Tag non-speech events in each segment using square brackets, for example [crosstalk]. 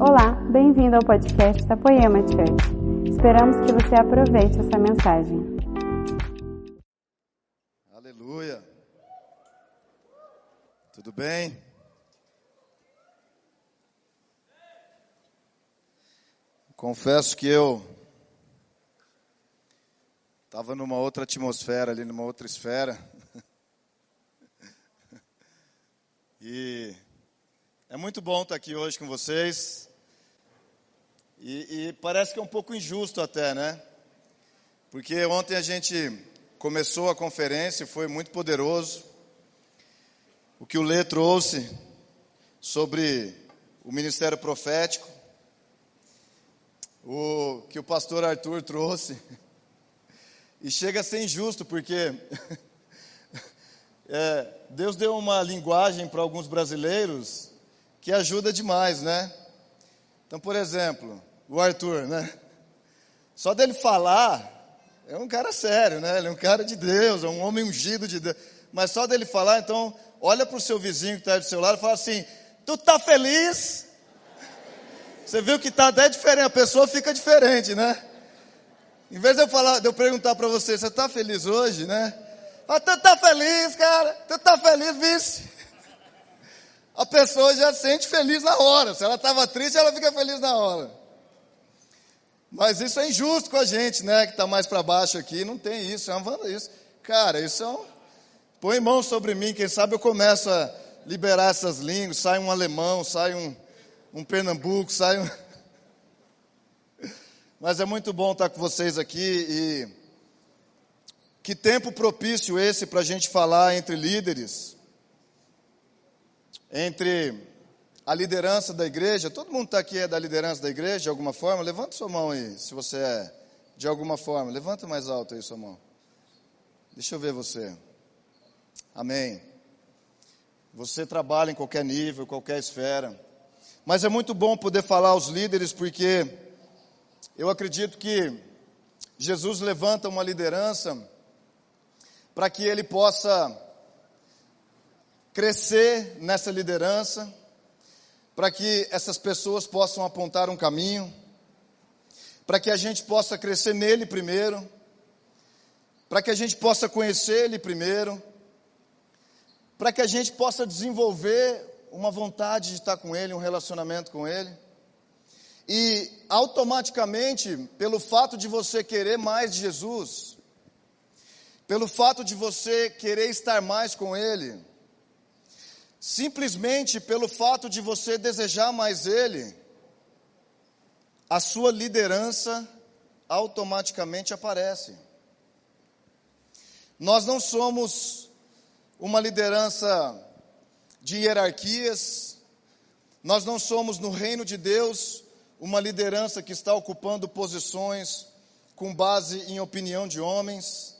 Olá, bem-vindo ao podcast da Poema Church. Esperamos que você aproveite essa mensagem. Aleluia. Tudo bem? Confesso que eu estava numa outra atmosfera ali, numa outra esfera. [laughs] E é muito bom estar aqui hoje com vocês. E, e, parece que é um pouco injusto até, né? Porque ontem a gente começou a conferência e foi muito poderoso. O que o Lê trouxe sobre o ministério profético, o que o pastor Arthur trouxe. [laughs] E chega a ser injusto, porque [laughs] é, Deus deu uma linguagem para alguns brasileiros que ajuda demais, né? Então, por exemplo, o Arthur, né? Só dele falar, é um cara sério, né? Ele é um cara de Deus, é um homem ungido de Deus. Mas só dele falar, então, olha para o seu vizinho que está do seu lado e fala assim: Tu está feliz? Você viu que está até diferente, a pessoa fica diferente, né? Em vez de eu falar, de eu perguntar para você, você está feliz hoje, né? Mas tu tá feliz, cara? Tu tá feliz, vice? A pessoa já se sente feliz na hora. Se ela estava triste, ela fica feliz na hora. Mas isso é injusto com a gente, né? Que está mais para baixo aqui. Não tem isso, é uma isso. Cara, isso é um... Põe mão sobre mim, quem sabe eu começo a liberar essas línguas. Sai um alemão, sai um, um pernambuco, sai um... [laughs] Mas é muito bom estar com vocês aqui e que tempo propício esse para a gente falar entre líderes, entre a liderança da igreja. Todo mundo está aqui é da liderança da igreja de alguma forma? Levanta sua mão aí, se você é de alguma forma. Levanta mais alto aí sua mão. Deixa eu ver você. Amém. Você trabalha em qualquer nível, qualquer esfera. Mas é muito bom poder falar aos líderes, porque eu acredito que Jesus levanta uma liderança para que ele possa crescer nessa liderança, para que essas pessoas possam apontar um caminho, para que a gente possa crescer nele primeiro, para que a gente possa conhecer ele primeiro, para que a gente possa desenvolver uma vontade de estar com ele, um relacionamento com ele. E automaticamente, pelo fato de você querer mais de Jesus, pelo fato de você querer estar mais com Ele, simplesmente pelo fato de você desejar mais Ele, a sua liderança automaticamente aparece. Nós não somos uma liderança de hierarquias, nós não somos no reino de Deus uma liderança que está ocupando posições com base em opinião de homens.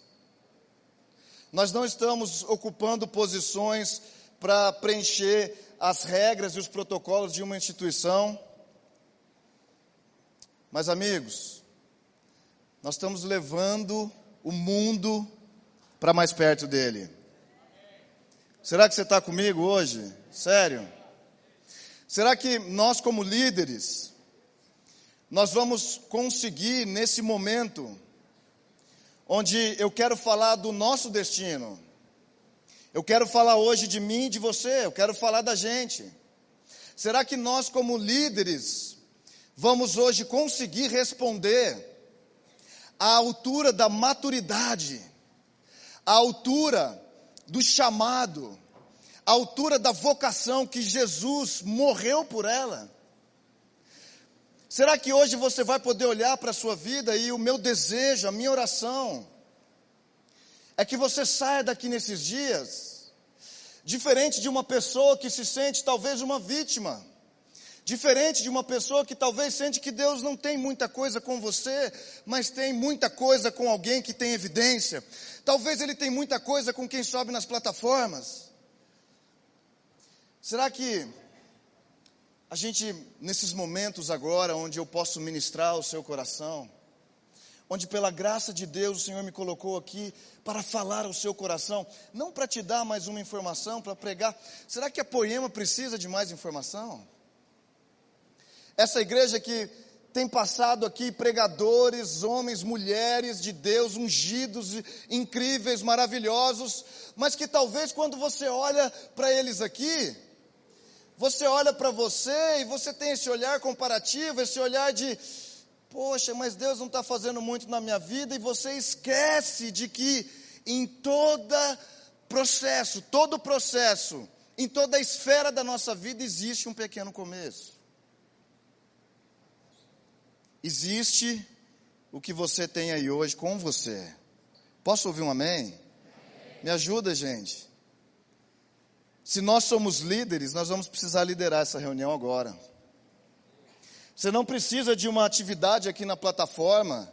Nós não estamos ocupando posições para preencher as regras e os protocolos de uma instituição. Mas, amigos, nós estamos levando o mundo para mais perto dele. Será que você está comigo hoje? Sério? Será que nós, como líderes, nós vamos conseguir nesse momento onde eu quero falar do nosso destino. Eu quero falar hoje de mim e de você, eu quero falar da gente. Será que nós, como líderes, vamos hoje conseguir responder à altura da maturidade, à altura do chamado, à altura da vocação que Jesus morreu por ela? Será que hoje você vai poder olhar para a sua vida e o meu desejo, a minha oração, é que você saia daqui nesses dias, diferente de uma pessoa que se sente talvez uma vítima, diferente de uma pessoa que talvez sente que Deus não tem muita coisa com você, mas tem muita coisa com alguém que tem evidência. Talvez ele tem muita coisa com quem sobe nas plataformas. Será que a gente, nesses momentos agora, onde eu posso ministrar o seu coração, onde pela graça de Deus o Senhor me colocou aqui para falar ao seu coração, não para te dar mais uma informação, para pregar. Será que a poema precisa de mais informação? Essa igreja que tem passado aqui pregadores, homens, mulheres de Deus, ungidos, incríveis, maravilhosos, mas que talvez quando você olha para eles aqui, você olha para você e você tem esse olhar comparativo, esse olhar de, poxa, mas Deus não está fazendo muito na minha vida, e você esquece de que em todo processo, todo processo, em toda a esfera da nossa vida existe um pequeno começo. Existe o que você tem aí hoje com você. Posso ouvir um amém? amém? Me ajuda, gente. Se nós somos líderes, nós vamos precisar liderar essa reunião agora. Você não precisa de uma atividade aqui na plataforma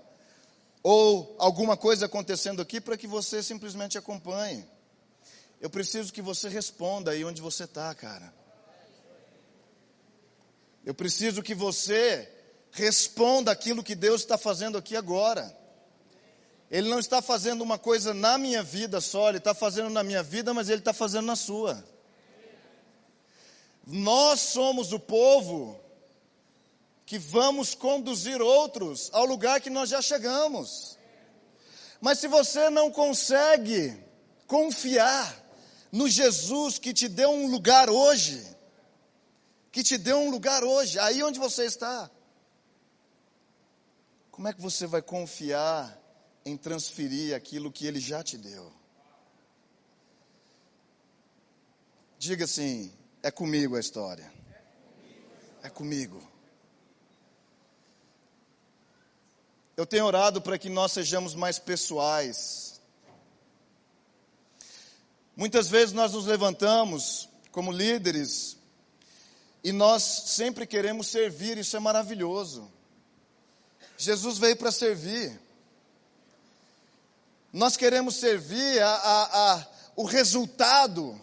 ou alguma coisa acontecendo aqui para que você simplesmente acompanhe. Eu preciso que você responda aí onde você está, cara. Eu preciso que você responda aquilo que Deus está fazendo aqui agora. Ele não está fazendo uma coisa na minha vida só, Ele está fazendo na minha vida, mas Ele está fazendo na sua. Nós somos o povo que vamos conduzir outros ao lugar que nós já chegamos. Mas se você não consegue confiar no Jesus que te deu um lugar hoje, que te deu um lugar hoje, aí onde você está, como é que você vai confiar em transferir aquilo que Ele já te deu? Diga assim: é comigo a história. É comigo. Eu tenho orado para que nós sejamos mais pessoais. Muitas vezes nós nos levantamos como líderes e nós sempre queremos servir, isso é maravilhoso. Jesus veio para servir. Nós queremos servir a, a, a, o resultado,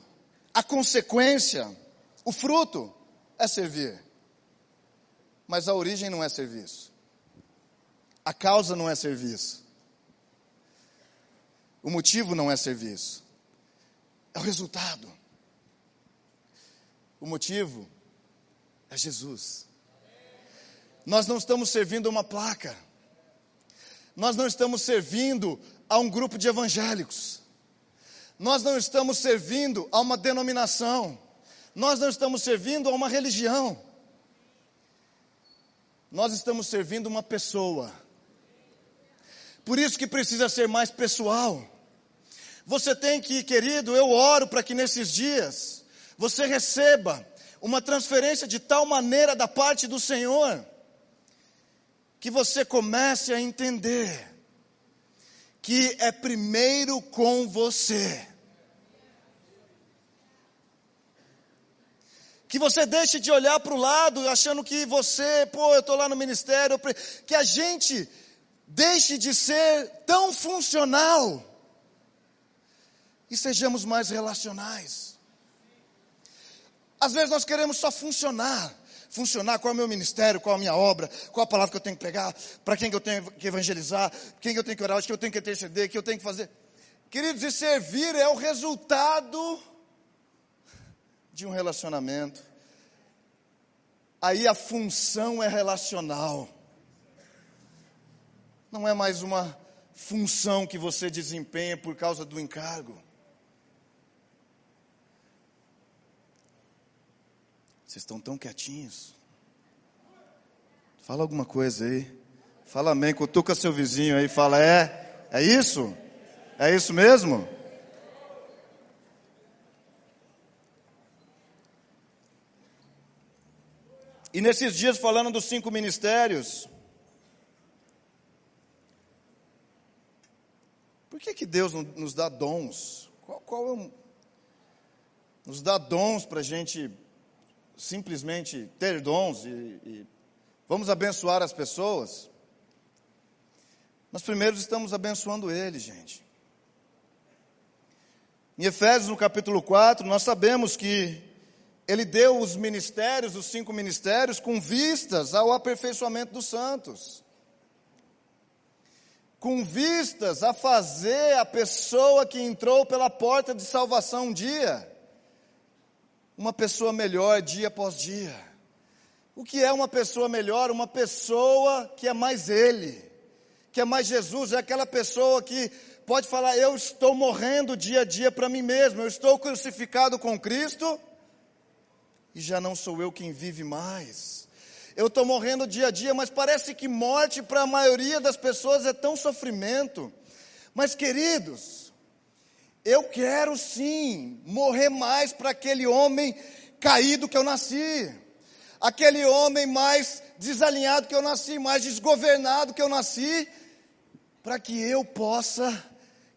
a consequência, o fruto é servir. Mas a origem não é serviço. A causa não é serviço. O motivo não é serviço. É o resultado. O motivo é Jesus. Nós não estamos servindo uma placa. Nós não estamos servindo a um grupo de evangélicos. Nós não estamos servindo a uma denominação. Nós não estamos servindo a uma religião. Nós estamos servindo uma pessoa. Por isso que precisa ser mais pessoal. Você tem que, querido, eu oro para que nesses dias você receba uma transferência de tal maneira da parte do Senhor que você comece a entender que é primeiro com você. Que você deixe de olhar para o lado achando que você, pô, eu estou lá no ministério. Que a gente deixe de ser tão funcional e sejamos mais relacionais. Às vezes nós queremos só funcionar funcionar, qual é o meu ministério, qual é a minha obra, qual a palavra que eu tenho que pregar, para quem que eu tenho que evangelizar, quem que eu tenho que orar, o que eu tenho que interceder, o que eu tenho que fazer. Queridos, e servir é o resultado de um relacionamento. Aí a função é relacional. Não é mais uma função que você desempenha por causa do encargo. Vocês estão tão quietinhos. Fala alguma coisa aí. Fala amém. Cutuca seu vizinho aí. Fala, é? É isso? É isso mesmo? E nesses dias, falando dos cinco ministérios, que, que Deus nos dá dons? Qual, qual é o, nos dá dons para a gente simplesmente ter dons e, e vamos abençoar as pessoas, nós primeiro estamos abençoando Ele, gente. Em Efésios, no capítulo 4, nós sabemos que Ele deu os ministérios, os cinco ministérios, com vistas ao aperfeiçoamento dos santos. Com vistas a fazer a pessoa que entrou pela porta de salvação um dia uma pessoa melhor dia após dia. O que é uma pessoa melhor? Uma pessoa que é mais Ele, que é mais Jesus, é aquela pessoa que pode falar: Eu estou morrendo dia a dia para mim mesmo, eu estou crucificado com Cristo e já não sou eu quem vive mais. Eu estou morrendo dia a dia, mas parece que morte para a maioria das pessoas é tão sofrimento. Mas, queridos, eu quero sim morrer mais para aquele homem caído que eu nasci, aquele homem mais desalinhado que eu nasci, mais desgovernado que eu nasci, para que eu possa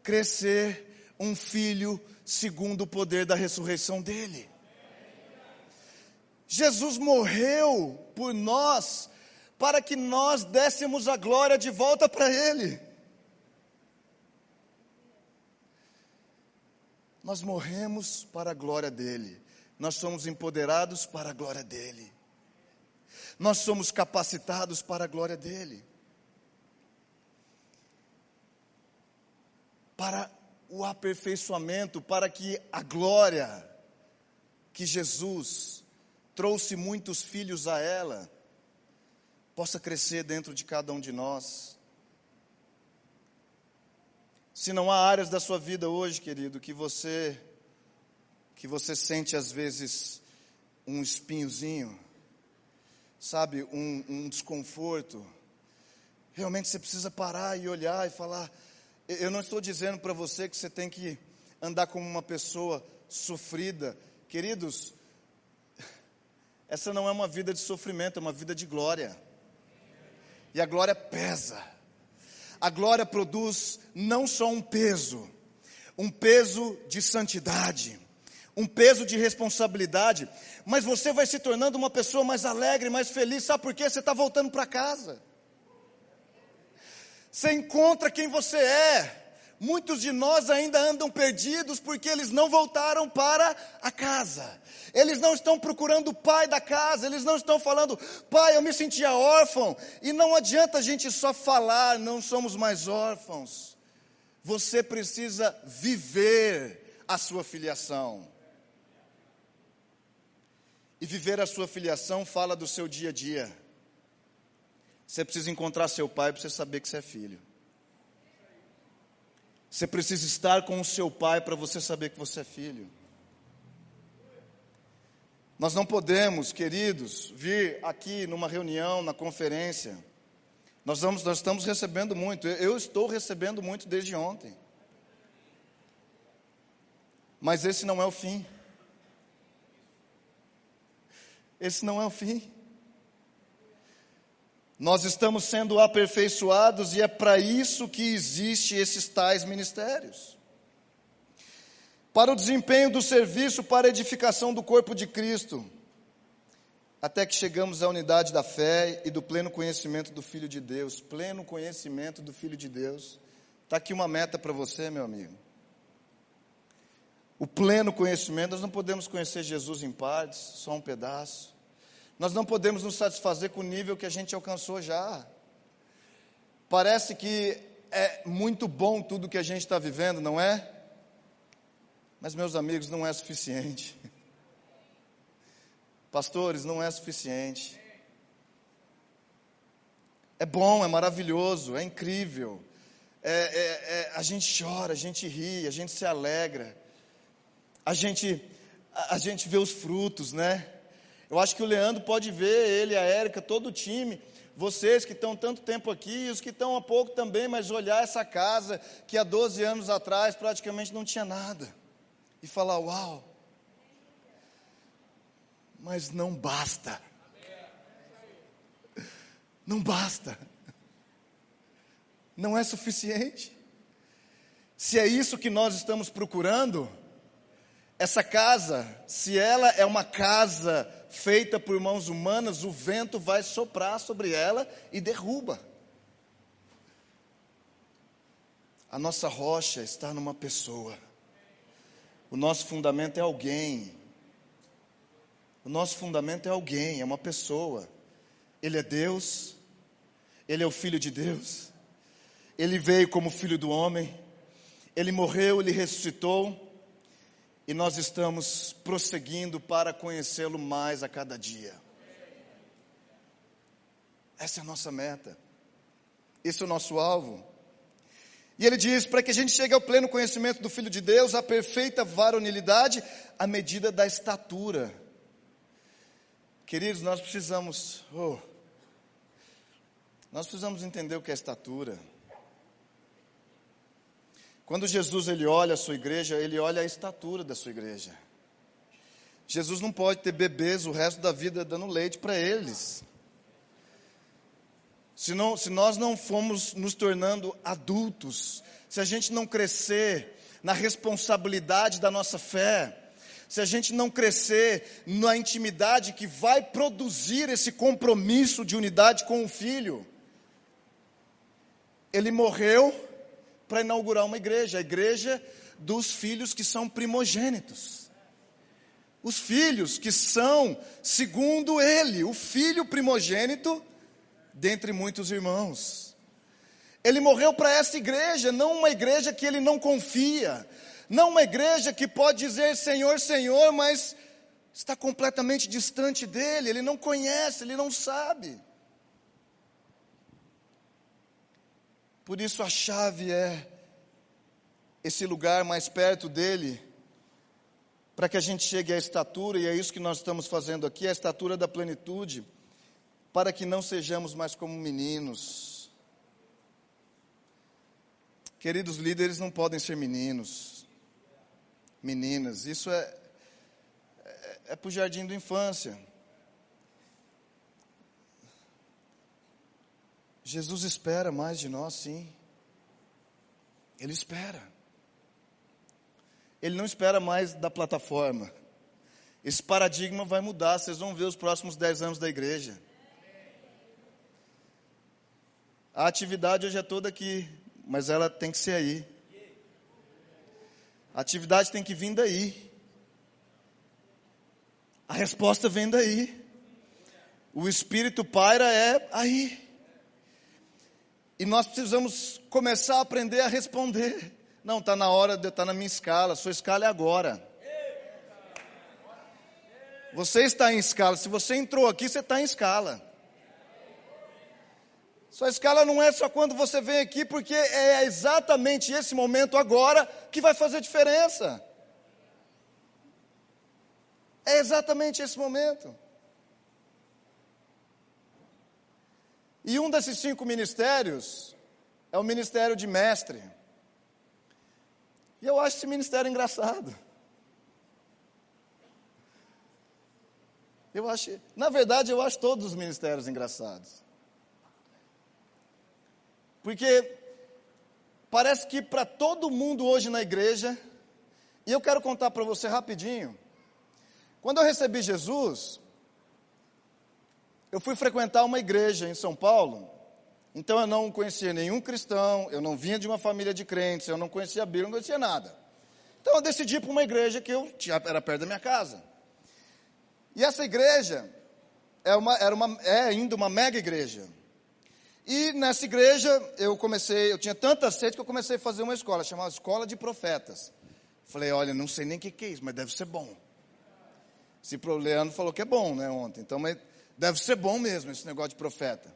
crescer um filho segundo o poder da ressurreição dele. Jesus morreu por nós para que nós dessemos a glória de volta para Ele. Nós morremos para a glória dele, nós somos empoderados para a glória dele, nós somos capacitados para a glória dele. Para o aperfeiçoamento, para que a glória que Jesus trouxe muitos filhos a ela, possa crescer dentro de cada um de nós. Se não há áreas da sua vida hoje, querido, que você que você sente às vezes um espinhozinho, sabe, um, um desconforto, realmente você precisa parar e olhar e falar. Eu não estou dizendo para você que você tem que andar como uma pessoa sofrida, queridos. Essa não é uma vida de sofrimento, é uma vida de glória. E a glória pesa. A glória produz não só um peso, um peso de santidade, um peso de responsabilidade, mas você vai se tornando uma pessoa mais alegre, mais feliz. Sabe por quê? Você está voltando para casa. Você encontra quem você é. Muitos de nós ainda andam perdidos porque eles não voltaram para a casa. Eles não estão procurando o pai da casa, eles não estão falando, pai, eu me sentia órfão. E não adianta a gente só falar, não somos mais órfãos. Você precisa viver a sua filiação. E viver a sua filiação fala do seu dia a dia. Você precisa encontrar seu pai para você saber que você é filho. Você precisa estar com o seu pai para você saber que você é filho. Nós não podemos, queridos, vir aqui numa reunião, na conferência. Nós, vamos, nós estamos recebendo muito. Eu estou recebendo muito desde ontem. Mas esse não é o fim. Esse não é o fim. Nós estamos sendo aperfeiçoados e é para isso que existe esses tais ministérios. Para o desempenho do serviço, para a edificação do corpo de Cristo, até que chegamos à unidade da fé e do pleno conhecimento do Filho de Deus. Pleno conhecimento do Filho de Deus. Está aqui uma meta para você, meu amigo. O pleno conhecimento, nós não podemos conhecer Jesus em partes, só um pedaço. Nós não podemos nos satisfazer com o nível que a gente alcançou já. Parece que é muito bom tudo que a gente está vivendo, não é? Mas, meus amigos, não é suficiente. Pastores, não é suficiente. É bom, é maravilhoso, é incrível. É, é, é, a gente chora, a gente ri, a gente se alegra. A gente, a, a gente vê os frutos, né? Eu acho que o Leandro pode ver, ele, a Érica, todo o time, vocês que estão tanto tempo aqui, os que estão há pouco também, mas olhar essa casa que há 12 anos atrás praticamente não tinha nada, e falar: Uau! Mas não basta. Não basta. Não é suficiente. Se é isso que nós estamos procurando, essa casa, se ela é uma casa feita por mãos humanas, o vento vai soprar sobre ela e derruba. A nossa rocha está numa pessoa. O nosso fundamento é alguém. O nosso fundamento é alguém, é uma pessoa. Ele é Deus, ele é o Filho de Deus, ele veio como Filho do homem, ele morreu, ele ressuscitou e nós estamos prosseguindo para conhecê-lo mais a cada dia. Essa é a nossa meta. Esse é o nosso alvo. E ele diz: para que a gente chegue ao pleno conhecimento do Filho de Deus, a perfeita varonilidade, à medida da estatura. Queridos, nós precisamos, oh, nós precisamos entender o que é estatura. Quando Jesus ele olha a sua igreja, ele olha a estatura da sua igreja. Jesus não pode ter bebês o resto da vida dando leite para eles. Se, não, se nós não formos nos tornando adultos, se a gente não crescer na responsabilidade da nossa fé, se a gente não crescer na intimidade que vai produzir esse compromisso de unidade com o filho, ele morreu para inaugurar uma igreja, a igreja dos filhos que são primogênitos. Os filhos que são, segundo ele, o filho primogênito dentre muitos irmãos. Ele morreu para essa igreja, não uma igreja que ele não confia, não uma igreja que pode dizer Senhor, Senhor, mas está completamente distante dele, ele não conhece, ele não sabe. Por isso a chave é esse lugar mais perto dele, para que a gente chegue à estatura, e é isso que nós estamos fazendo aqui, a estatura da plenitude para que não sejamos mais como meninos. Queridos líderes não podem ser meninos, meninas, isso é, é, é para o jardim da infância. Jesus espera mais de nós, sim. Ele espera. Ele não espera mais da plataforma. Esse paradigma vai mudar, vocês vão ver os próximos dez anos da igreja. A atividade hoje é toda aqui, mas ela tem que ser aí. A atividade tem que vir daí. A resposta vem daí. O Espírito paira é aí. E nós precisamos começar a aprender a responder. Não, está na hora de estar tá na minha escala, sua escala é agora. Você está em escala, se você entrou aqui, você está em escala. Sua escala não é só quando você vem aqui, porque é exatamente esse momento agora que vai fazer diferença. É exatamente esse momento. E um desses cinco ministérios é o ministério de mestre. E eu acho esse ministério engraçado. Eu acho, na verdade, eu acho todos os ministérios engraçados. Porque parece que para todo mundo hoje na igreja, e eu quero contar para você rapidinho. Quando eu recebi Jesus, eu fui frequentar uma igreja em São Paulo. Então eu não conhecia nenhum cristão, eu não vinha de uma família de crentes, eu não conhecia a Bíblia, não conhecia nada. Então eu decidi para uma igreja que eu tinha, era perto da minha casa. E essa igreja é uma, era uma, é ainda uma mega igreja. E nessa igreja eu comecei, eu tinha tanta sede que eu comecei a fazer uma escola, chamada Escola de Profetas. Falei, olha, não sei nem o que, que é isso, mas deve ser bom. Se o Leandro falou que é bom, né, ontem. Então, mas deve ser bom mesmo esse negócio de profeta.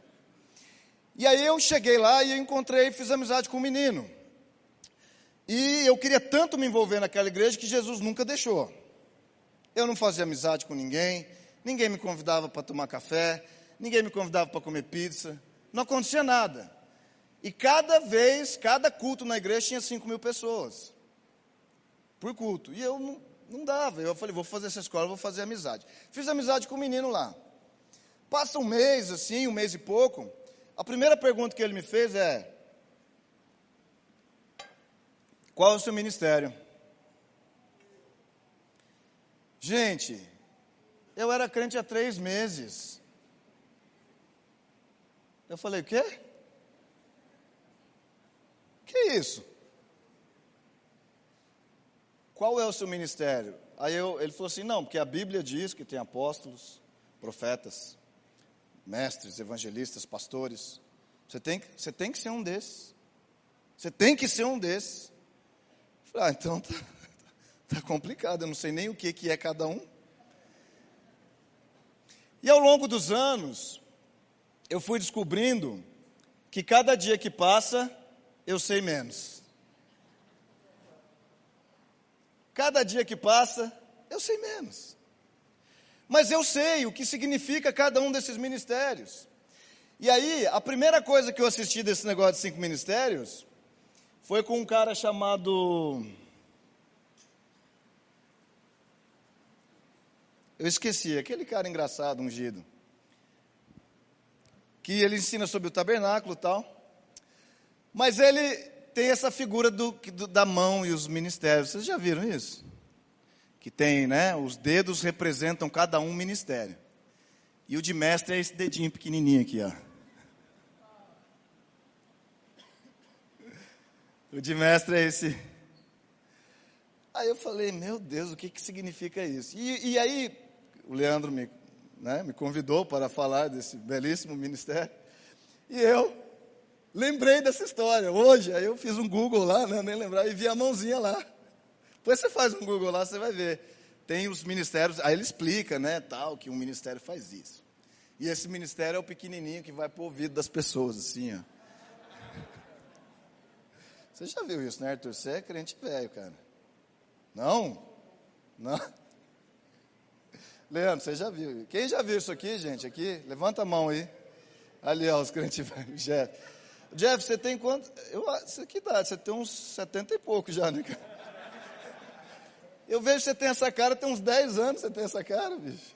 E aí eu cheguei lá e encontrei, fiz amizade com um menino. E eu queria tanto me envolver naquela igreja que Jesus nunca deixou. Eu não fazia amizade com ninguém, ninguém me convidava para tomar café, ninguém me convidava para comer pizza não acontecia nada. E cada vez, cada culto na igreja tinha 5 mil pessoas. Por culto. E eu não, não dava. Eu falei, vou fazer essa escola, vou fazer amizade. Fiz amizade com o um menino lá. Passa um mês, assim, um mês e pouco. A primeira pergunta que ele me fez é: Qual é o seu ministério? Gente, eu era crente há três meses. Eu falei, o quê? Que isso? Qual é o seu ministério? Aí eu, ele falou assim, não, porque a Bíblia diz que tem apóstolos, profetas, mestres, evangelistas, pastores. Você tem, você tem que ser um desses. Você tem que ser um desses. Falei, ah, então tá, [laughs] tá complicado, eu não sei nem o que, que é cada um. E ao longo dos anos, eu fui descobrindo que cada dia que passa, eu sei menos. Cada dia que passa, eu sei menos. Mas eu sei o que significa cada um desses ministérios. E aí, a primeira coisa que eu assisti desse negócio de cinco ministérios foi com um cara chamado. Eu esqueci, aquele cara engraçado, ungido. Que ele ensina sobre o tabernáculo e tal. Mas ele tem essa figura do, do, da mão e os ministérios. Vocês já viram isso? Que tem, né? Os dedos representam cada um ministério. E o de mestre é esse dedinho pequenininho aqui, ó. [laughs] O de mestre é esse. Aí eu falei, meu Deus, o que, que significa isso? E, e aí, o Leandro me, né, me convidou para falar desse belíssimo ministério. E eu lembrei dessa história hoje. Aí eu fiz um Google lá, né, nem lembrar, e vi a mãozinha lá. Depois você faz um Google lá, você vai ver. Tem os ministérios, aí ele explica, né, tal, que um ministério faz isso. E esse ministério é o pequenininho que vai para o ouvido das pessoas, assim, ó. Você já viu isso, né, Arthur? Você é crente velho, cara. Não? Não? Leandro, você já viu? Quem já viu isso aqui, gente? Aqui? Levanta a mão aí. Ali, ó, os crentes velhos. Jeff. Jeff, você tem quanto? Eu, você que idade? Você tem uns setenta e pouco já, né, cara? Eu vejo que você tem essa cara, tem uns 10 anos você tem essa cara, bicho.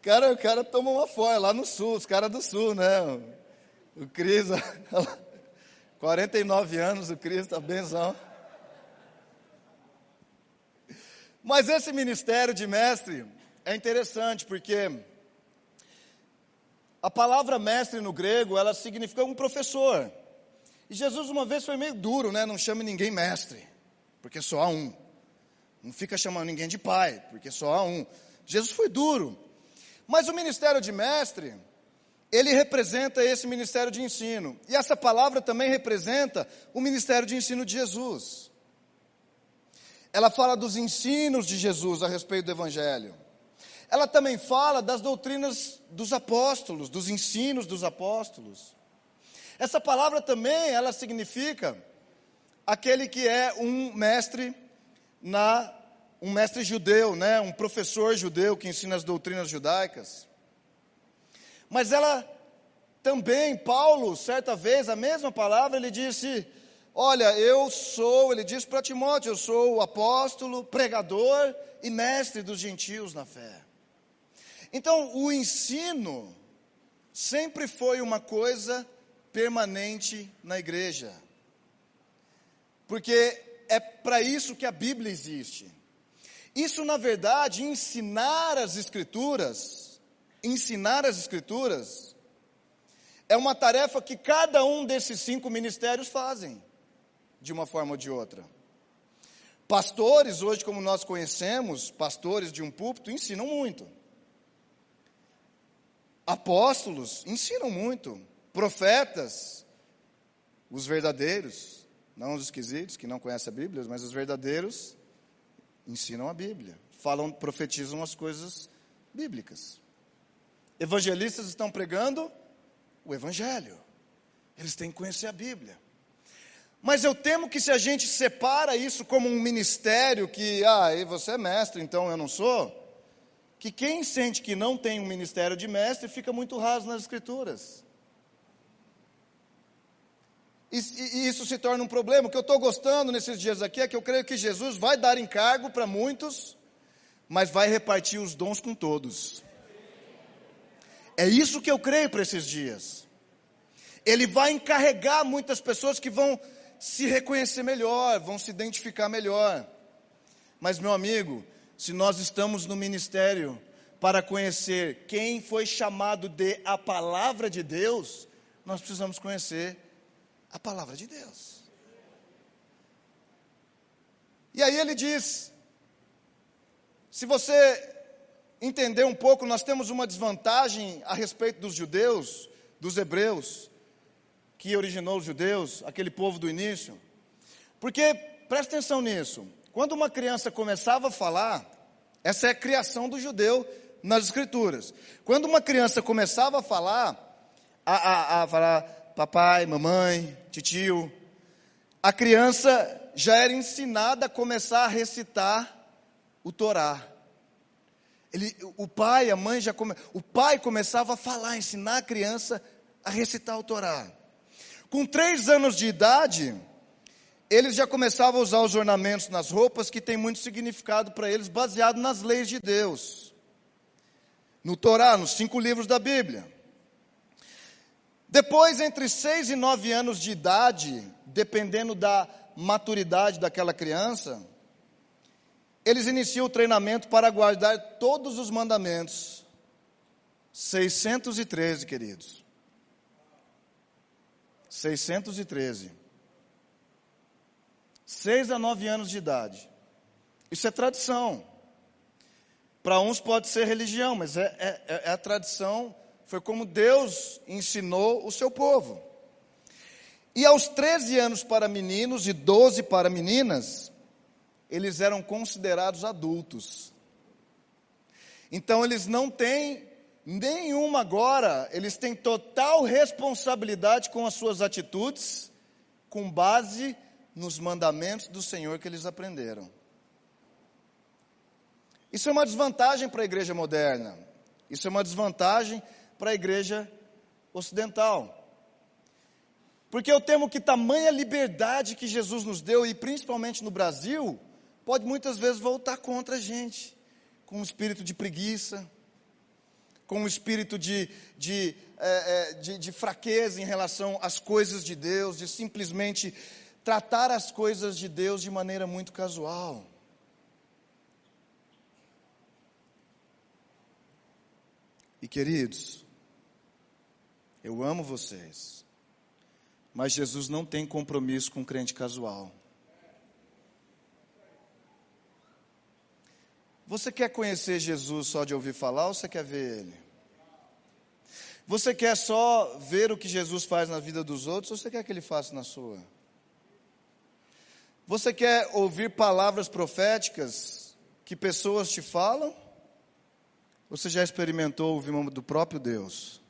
Cara, o cara toma uma folha lá no sul, os caras do sul, né? O, Cris, [laughs] 49 anos, o Cris tá benzão. Mas esse ministério de mestre é interessante porque a palavra mestre no grego, ela significa um professor. E Jesus uma vez foi meio duro, né? Não chame ninguém mestre porque só há um. Não fica chamando ninguém de pai, porque só há um. Jesus foi duro. Mas o ministério de mestre, ele representa esse ministério de ensino. E essa palavra também representa o ministério de ensino de Jesus. Ela fala dos ensinos de Jesus a respeito do Evangelho. Ela também fala das doutrinas dos apóstolos, dos ensinos dos apóstolos. Essa palavra também, ela significa aquele que é um mestre na um mestre judeu, né, um professor judeu que ensina as doutrinas judaicas. Mas ela também, Paulo, certa vez, a mesma palavra, ele disse: Olha, eu sou, ele disse para Timóteo, eu sou o apóstolo, pregador e mestre dos gentios na fé. Então, o ensino sempre foi uma coisa permanente na igreja. Porque é para isso que a Bíblia existe. Isso, na verdade, ensinar as Escrituras, ensinar as Escrituras, é uma tarefa que cada um desses cinco ministérios fazem, de uma forma ou de outra. Pastores, hoje, como nós conhecemos, pastores de um púlpito, ensinam muito. Apóstolos ensinam muito. Profetas, os verdadeiros, não os esquisitos que não conhecem a Bíblia, mas os verdadeiros ensinam a Bíblia, falam, profetizam as coisas bíblicas. Evangelistas estão pregando o Evangelho. Eles têm que conhecer a Bíblia. Mas eu temo que se a gente separa isso como um ministério, que, ah, você é mestre, então eu não sou, que quem sente que não tem um ministério de mestre fica muito raso nas Escrituras. E, e isso se torna um problema. O que eu estou gostando nesses dias aqui é que eu creio que Jesus vai dar encargo para muitos, mas vai repartir os dons com todos. É isso que eu creio para esses dias. Ele vai encarregar muitas pessoas que vão se reconhecer melhor, vão se identificar melhor. Mas, meu amigo, se nós estamos no ministério para conhecer quem foi chamado de a palavra de Deus, nós precisamos conhecer a palavra de Deus. E aí ele diz: se você entender um pouco, nós temos uma desvantagem a respeito dos judeus, dos hebreus, que originou os judeus, aquele povo do início. Porque, presta atenção nisso, quando uma criança começava a falar, essa é a criação do judeu nas Escrituras. Quando uma criança começava a falar, a, a, a falar papai, mamãe, titio, a criança já era ensinada a começar a recitar o Torá. Ele, o pai, a mãe já come, o pai começava a falar, ensinar a criança a recitar o Torá. Com três anos de idade, eles já começavam a usar os ornamentos nas roupas que tem muito significado para eles, baseado nas leis de Deus. No Torá, nos cinco livros da Bíblia. Depois, entre seis e nove anos de idade, dependendo da maturidade daquela criança, eles iniciam o treinamento para guardar todos os mandamentos. 613, queridos. 613. Seis a nove anos de idade. Isso é tradição. Para uns pode ser religião, mas é, é, é a tradição, foi como Deus ensinou o seu povo. E aos 13 anos para meninos e 12 para meninas, eles eram considerados adultos. Então eles não têm nenhuma agora, eles têm total responsabilidade com as suas atitudes, com base nos mandamentos do Senhor que eles aprenderam. Isso é uma desvantagem para a igreja moderna. Isso é uma desvantagem para a igreja ocidental. Porque eu temo que tamanha liberdade que Jesus nos deu, e principalmente no Brasil, pode muitas vezes voltar contra a gente, com um espírito de preguiça, com um espírito de, de, é, é, de, de fraqueza em relação às coisas de Deus, de simplesmente tratar as coisas de Deus de maneira muito casual. E queridos, eu amo vocês, mas Jesus não tem compromisso com crente casual. Você quer conhecer Jesus só de ouvir falar ou você quer ver Ele? Você quer só ver o que Jesus faz na vida dos outros ou você quer que Ele faça na sua? Você quer ouvir palavras proféticas que pessoas te falam? Você já experimentou ouvir do próprio Deus?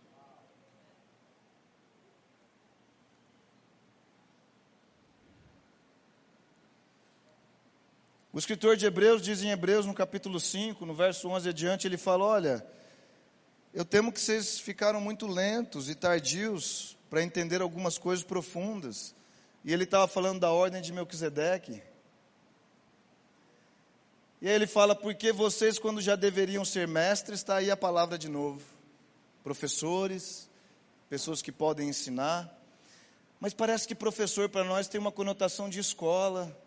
O escritor de Hebreus diz em Hebreus, no capítulo 5, no verso 11 adiante, ele fala: Olha, eu temo que vocês ficaram muito lentos e tardios para entender algumas coisas profundas. E ele estava falando da ordem de Melquisedeque. E aí ele fala, porque vocês, quando já deveriam ser mestres, está aí a palavra de novo. Professores, pessoas que podem ensinar. Mas parece que professor para nós tem uma conotação de escola.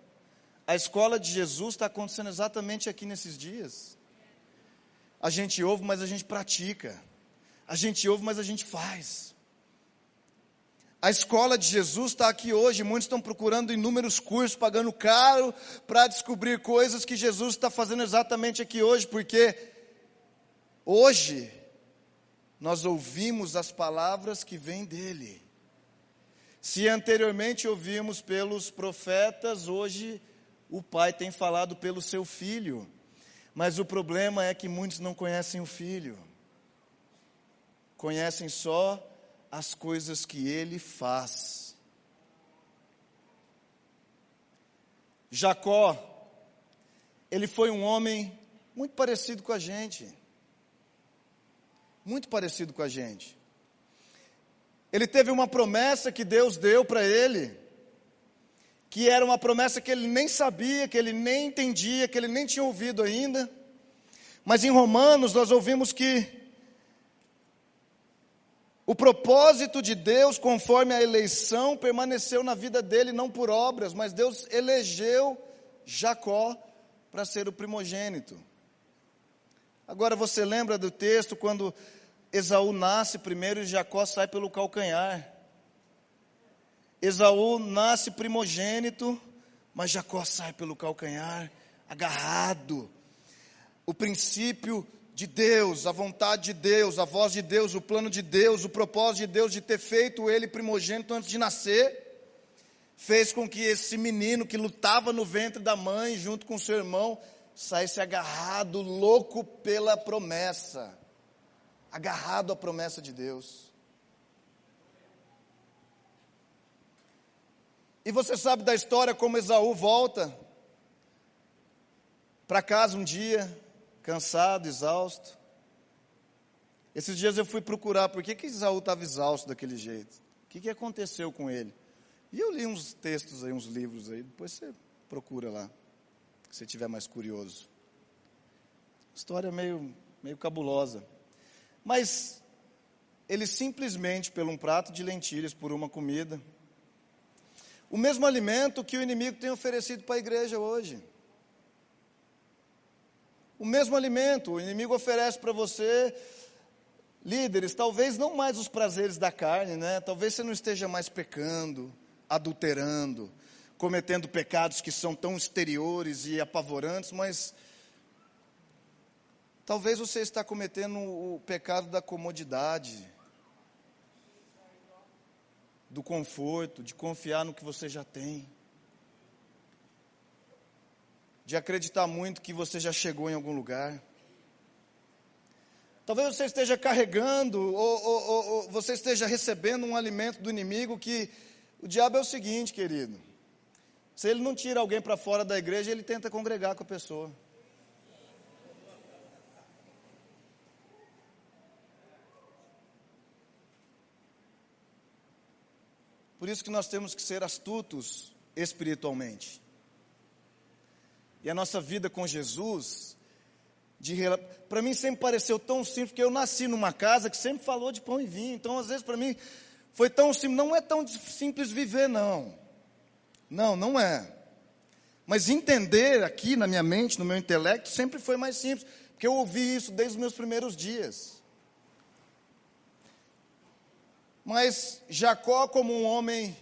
A escola de Jesus está acontecendo exatamente aqui nesses dias. A gente ouve, mas a gente pratica. A gente ouve, mas a gente faz. A escola de Jesus está aqui hoje, muitos estão procurando inúmeros cursos, pagando caro para descobrir coisas que Jesus está fazendo exatamente aqui hoje, porque hoje nós ouvimos as palavras que vêm dele. Se anteriormente ouvimos pelos profetas, hoje o Pai tem falado pelo seu Filho. Mas o problema é que muitos não conhecem o Filho, conhecem só as coisas que ele faz. Jacó, ele foi um homem muito parecido com a gente. Muito parecido com a gente. Ele teve uma promessa que Deus deu para ele, que era uma promessa que ele nem sabia, que ele nem entendia, que ele nem tinha ouvido ainda. Mas em Romanos nós ouvimos que o propósito de Deus, conforme a eleição, permaneceu na vida dele não por obras, mas Deus elegeu Jacó para ser o primogênito. Agora você lembra do texto quando Esaú nasce primeiro e Jacó sai pelo calcanhar. Esaú nasce primogênito, mas Jacó sai pelo calcanhar, agarrado. O princípio de Deus, a vontade de Deus, a voz de Deus, o plano de Deus, o propósito de Deus de ter feito ele primogênito antes de nascer, fez com que esse menino que lutava no ventre da mãe junto com seu irmão saísse agarrado, louco pela promessa, agarrado à promessa de Deus. E você sabe da história como Esaú volta para casa um dia, cansado, exausto. Esses dias eu fui procurar por que, que Esaú estava exausto daquele jeito. O que, que aconteceu com ele? E eu li uns textos aí, uns livros aí, depois você procura lá, se tiver mais curioso. História meio, meio cabulosa. Mas ele simplesmente, por um prato de lentilhas, por uma comida, o mesmo alimento que o inimigo tem oferecido para a igreja hoje. O mesmo alimento, o inimigo oferece para você, líderes, talvez não mais os prazeres da carne, né? Talvez você não esteja mais pecando, adulterando, cometendo pecados que são tão exteriores e apavorantes, mas talvez você está cometendo o pecado da comodidade, do conforto, de confiar no que você já tem, de acreditar muito que você já chegou em algum lugar. Talvez você esteja carregando, ou, ou, ou, você esteja recebendo um alimento do inimigo que o diabo é o seguinte, querido. Se ele não tira alguém para fora da igreja, ele tenta congregar com a pessoa. Por isso que nós temos que ser astutos espiritualmente. E a nossa vida com Jesus, para mim sempre pareceu tão simples, porque eu nasci numa casa que sempre falou de pão e vinho. Então, às vezes, para mim, foi tão simples. Não é tão simples viver, não. Não, não é. Mas entender aqui na minha mente, no meu intelecto, sempre foi mais simples. Porque eu ouvi isso desde os meus primeiros dias. Mas Jacó, como um homem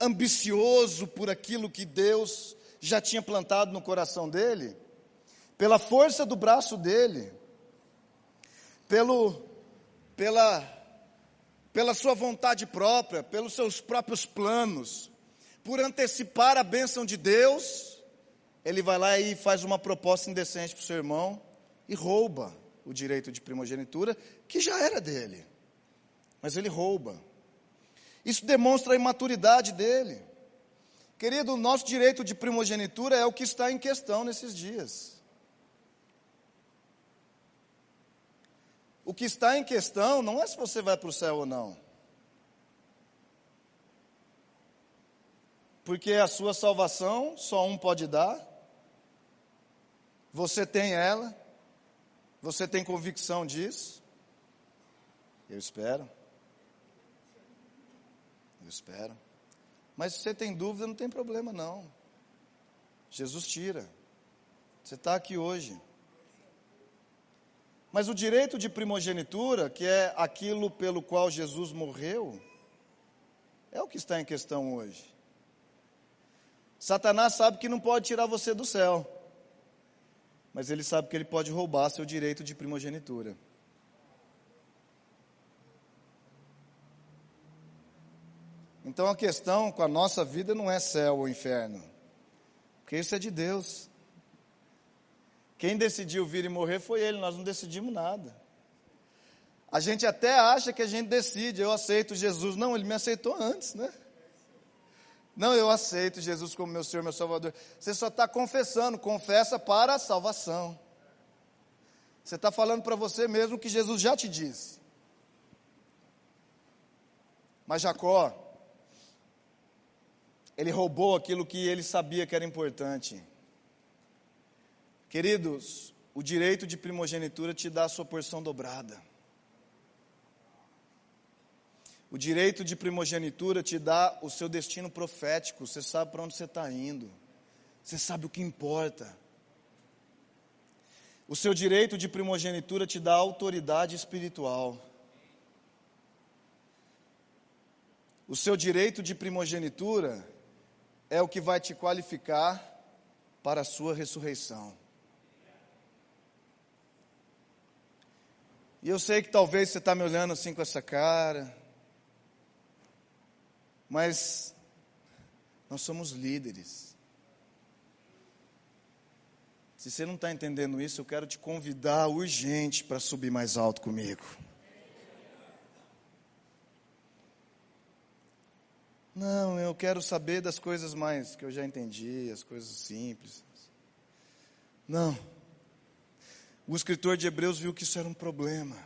ambicioso por aquilo que Deus já tinha plantado no coração dele, pela força do braço dele, pelo, pela pela sua vontade própria, pelos seus próprios planos, por antecipar a bênção de Deus, ele vai lá e faz uma proposta indecente para o seu irmão e rouba o direito de primogenitura, que já era dele. Mas ele rouba. Isso demonstra a imaturidade dele. Querido, o nosso direito de primogenitura é o que está em questão nesses dias. O que está em questão não é se você vai para o céu ou não. Porque a sua salvação só um pode dar. Você tem ela. Você tem convicção disso. Eu espero. Eu espero. Mas se você tem dúvida, não tem problema não. Jesus tira. Você está aqui hoje. Mas o direito de primogenitura, que é aquilo pelo qual Jesus morreu, é o que está em questão hoje. Satanás sabe que não pode tirar você do céu, mas ele sabe que ele pode roubar seu direito de primogenitura. Então a questão com a nossa vida não é céu ou inferno, porque isso é de Deus. Quem decidiu vir e morrer foi ele, nós não decidimos nada. A gente até acha que a gente decide, eu aceito Jesus. Não, ele me aceitou antes, né? Não, eu aceito Jesus como meu Senhor, meu Salvador. Você só está confessando, confessa para a salvação. Você está falando para você mesmo que Jesus já te disse. Mas Jacó, ele roubou aquilo que ele sabia que era importante. Queridos, o direito de primogenitura te dá a sua porção dobrada. O direito de primogenitura te dá o seu destino profético. Você sabe para onde você está indo. Você sabe o que importa. O seu direito de primogenitura te dá autoridade espiritual. O seu direito de primogenitura é o que vai te qualificar para a sua ressurreição. E eu sei que talvez você está me olhando assim com essa cara, mas nós somos líderes. Se você não está entendendo isso, eu quero te convidar urgente para subir mais alto comigo. Não, eu quero saber das coisas mais que eu já entendi, as coisas simples. Não. O escritor de Hebreus viu que isso era um problema.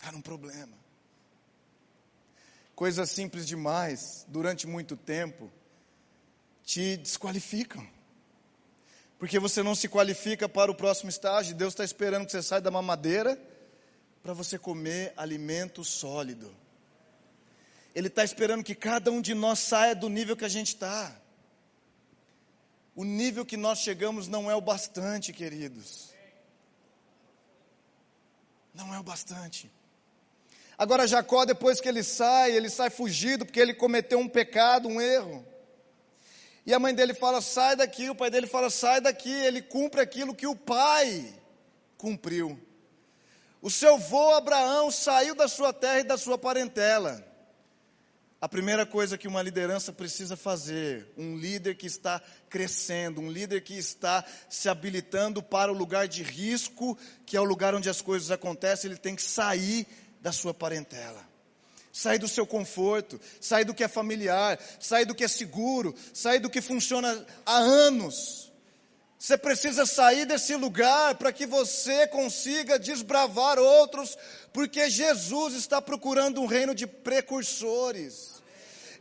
Era um problema. Coisas simples demais, durante muito tempo, te desqualificam. Porque você não se qualifica para o próximo estágio. Deus está esperando que você saia da mamadeira para você comer alimento sólido. Ele está esperando que cada um de nós saia do nível que a gente está. O nível que nós chegamos não é o bastante, queridos. Não é o bastante. Agora, Jacó, depois que ele sai, ele sai fugido porque ele cometeu um pecado, um erro. E a mãe dele fala: sai daqui. O pai dele fala: sai daqui. Ele cumpre aquilo que o pai cumpriu. O seu avô Abraão saiu da sua terra e da sua parentela. A primeira coisa que uma liderança precisa fazer, um líder que está crescendo, um líder que está se habilitando para o lugar de risco, que é o lugar onde as coisas acontecem, ele tem que sair da sua parentela. Sair do seu conforto, sair do que é familiar, sair do que é seguro, sair do que funciona há anos. Você precisa sair desse lugar para que você consiga desbravar outros, porque Jesus está procurando um reino de precursores.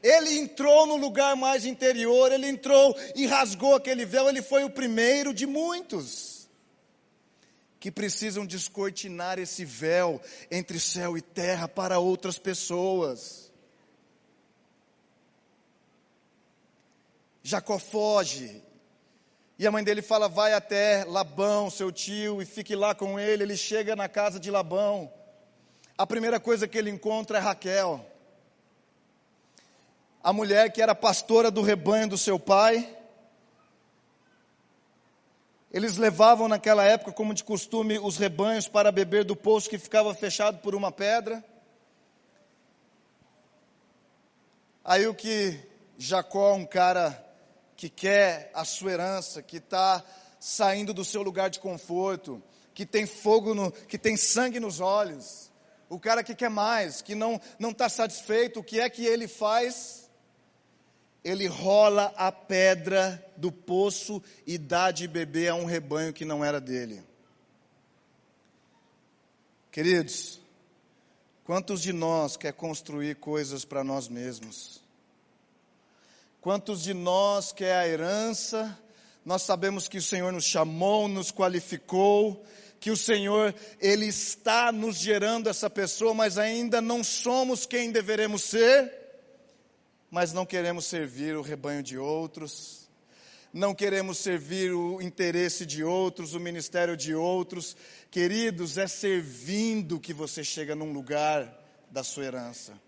Ele entrou no lugar mais interior, ele entrou e rasgou aquele véu, ele foi o primeiro de muitos que precisam descortinar esse véu entre céu e terra para outras pessoas. Jacó foge, e a mãe dele fala: vai até Labão, seu tio, e fique lá com ele. Ele chega na casa de Labão. A primeira coisa que ele encontra é Raquel, a mulher que era pastora do rebanho do seu pai. Eles levavam naquela época, como de costume, os rebanhos para beber do poço que ficava fechado por uma pedra. Aí o que Jacó, um cara que quer a sua herança, que está saindo do seu lugar de conforto, que tem fogo, no, que tem sangue nos olhos, o cara que quer mais, que não não está satisfeito, o que é que ele faz? Ele rola a pedra do poço e dá de beber a um rebanho que não era dele. Queridos, quantos de nós quer construir coisas para nós mesmos? Quantos de nós quer a herança? Nós sabemos que o Senhor nos chamou, nos qualificou, que o Senhor, Ele está nos gerando essa pessoa, mas ainda não somos quem deveremos ser, mas não queremos servir o rebanho de outros, não queremos servir o interesse de outros, o ministério de outros. Queridos, é servindo que você chega num lugar da sua herança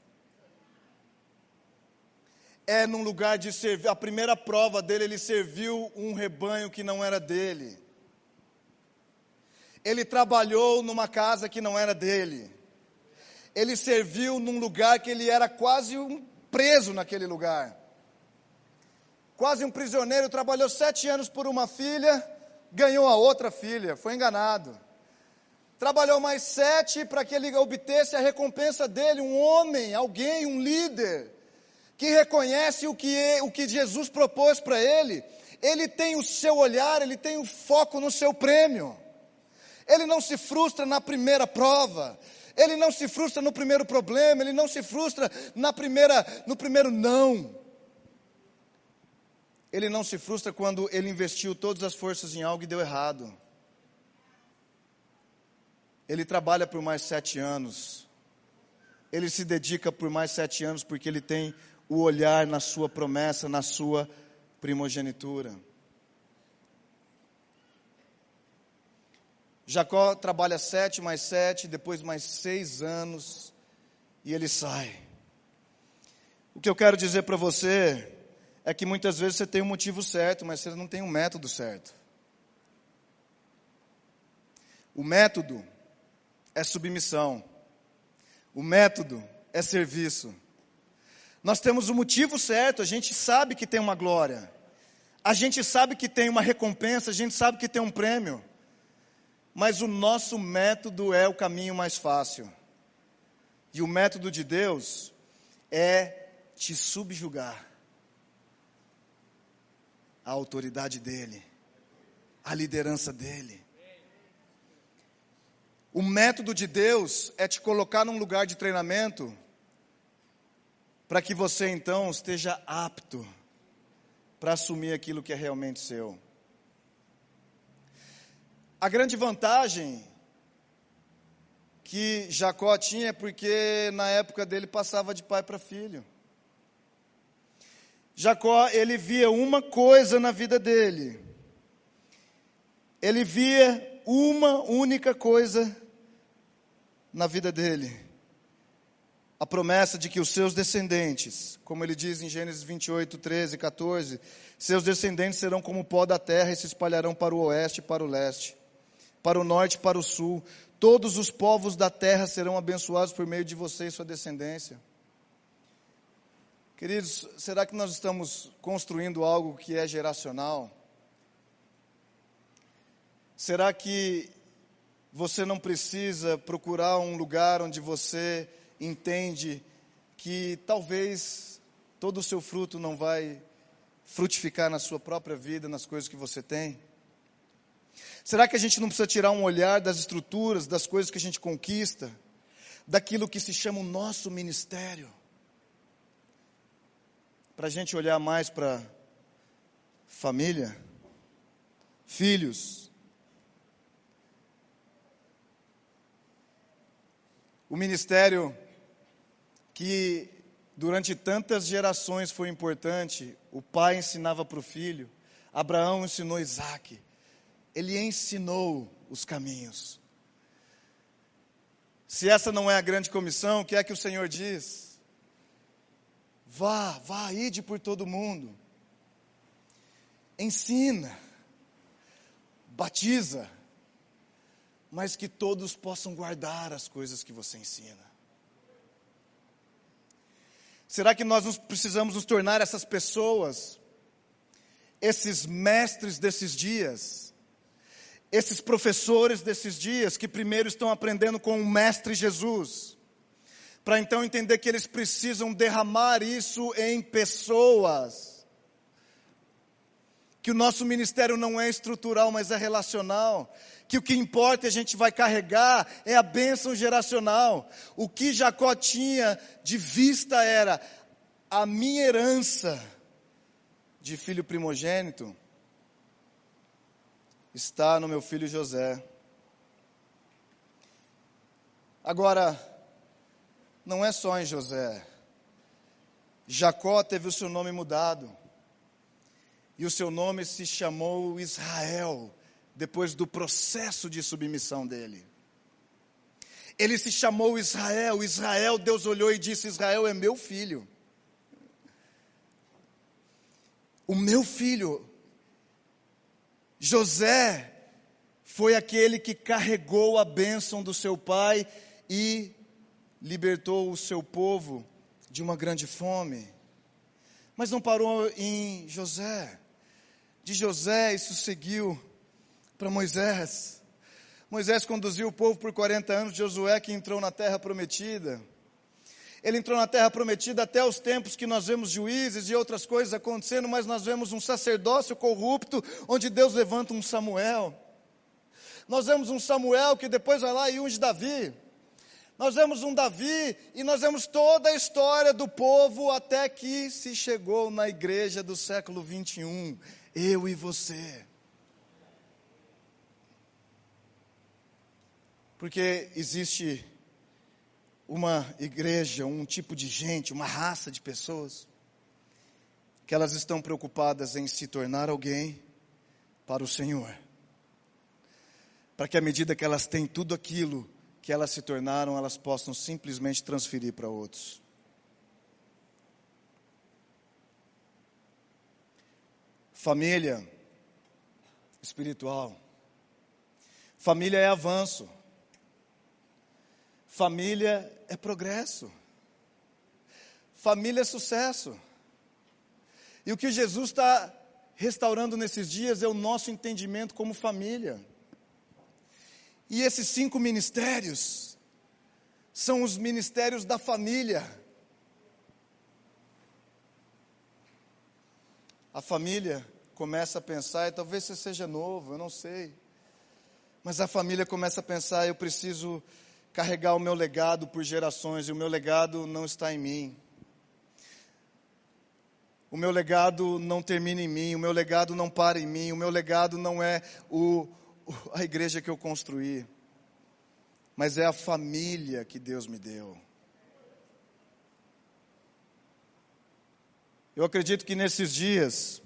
é num lugar de servir. A primeira prova dele, ele serviu um rebanho que não era dele. Ele trabalhou numa casa que não era dele. Ele serviu num lugar que ele era quase um preso naquele lugar. Quase um prisioneiro, trabalhou sete anos por uma filha, ganhou a outra filha, foi enganado. Trabalhou mais sete para que ele obtesse a recompensa dele, um homem, alguém, um líder que reconhece o que, o que Jesus propôs para ele, ele tem o seu olhar, ele tem o foco no seu prêmio. Ele não se frustra na primeira prova, ele não se frustra no primeiro problema, ele não se frustra na primeira, no primeiro não. Ele não se frustra quando ele investiu todas as forças em algo e deu errado. Ele trabalha por mais sete anos. Ele se dedica por mais sete anos porque ele tem o olhar na sua promessa, na sua primogenitura. Jacó trabalha sete mais sete, depois mais seis anos, e ele sai. O que eu quero dizer para você é que muitas vezes você tem um motivo certo, mas você não tem um método certo. O método é submissão. O método é serviço. Nós temos o motivo certo, a gente sabe que tem uma glória. A gente sabe que tem uma recompensa, a gente sabe que tem um prêmio, mas o nosso método é o caminho mais fácil. E o método de Deus é te subjugar à autoridade dEle, à liderança dEle. O método de Deus é te colocar num lugar de treinamento para que você então esteja apto para assumir aquilo que é realmente seu. A grande vantagem que Jacó tinha é porque na época dele passava de pai para filho. Jacó, ele via uma coisa na vida dele. Ele via uma única coisa na vida dele a promessa de que os seus descendentes, como ele diz em Gênesis 28, 13, 14, seus descendentes serão como o pó da terra e se espalharão para o oeste e para o leste, para o norte e para o sul. Todos os povos da terra serão abençoados por meio de você e sua descendência. Queridos, será que nós estamos construindo algo que é geracional? Será que você não precisa procurar um lugar onde você entende que talvez todo o seu fruto não vai frutificar na sua própria vida, nas coisas que você tem? Será que a gente não precisa tirar um olhar das estruturas, das coisas que a gente conquista, daquilo que se chama o nosso ministério? Para a gente olhar mais para família, filhos, o ministério que durante tantas gerações foi importante. O pai ensinava para o filho, Abraão ensinou Isaac, ele ensinou os caminhos. Se essa não é a grande comissão, o que é que o Senhor diz? Vá, vá, ide por todo mundo. Ensina, batiza, mas que todos possam guardar as coisas que você ensina. Será que nós precisamos nos tornar essas pessoas, esses mestres desses dias, esses professores desses dias, que primeiro estão aprendendo com o Mestre Jesus, para então entender que eles precisam derramar isso em pessoas? Que o nosso ministério não é estrutural, mas é relacional que o que importa a gente vai carregar é a bênção geracional. O que Jacó tinha de vista era a minha herança de filho primogênito está no meu filho José. Agora, não é só em José. Jacó teve o seu nome mudado. E o seu nome se chamou Israel depois do processo de submissão dele. Ele se chamou Israel, Israel, Deus olhou e disse: Israel é meu filho. O meu filho, José, foi aquele que carregou a bênção do seu pai e libertou o seu povo de uma grande fome. Mas não parou em José. De José isso seguiu para Moisés. Moisés conduziu o povo por 40 anos, Josué que entrou na terra prometida. Ele entrou na terra prometida até os tempos que nós vemos juízes e outras coisas acontecendo, mas nós vemos um sacerdócio corrupto, onde Deus levanta um Samuel. Nós vemos um Samuel que depois vai lá e unge Davi. Nós vemos um Davi e nós vemos toda a história do povo até que se chegou na igreja do século 21, eu e você. Porque existe uma igreja, um tipo de gente, uma raça de pessoas, que elas estão preocupadas em se tornar alguém para o Senhor. Para que à medida que elas têm tudo aquilo que elas se tornaram, elas possam simplesmente transferir para outros. Família espiritual. Família é avanço. Família é progresso. Família é sucesso. E o que Jesus está restaurando nesses dias é o nosso entendimento como família. E esses cinco ministérios são os ministérios da família. A família começa a pensar, e talvez você seja novo, eu não sei. Mas a família começa a pensar, eu preciso carregar o meu legado por gerações, e o meu legado não está em mim. O meu legado não termina em mim, o meu legado não para em mim, o meu legado não é o, a igreja que eu construí, mas é a família que Deus me deu. Eu acredito que nesses dias,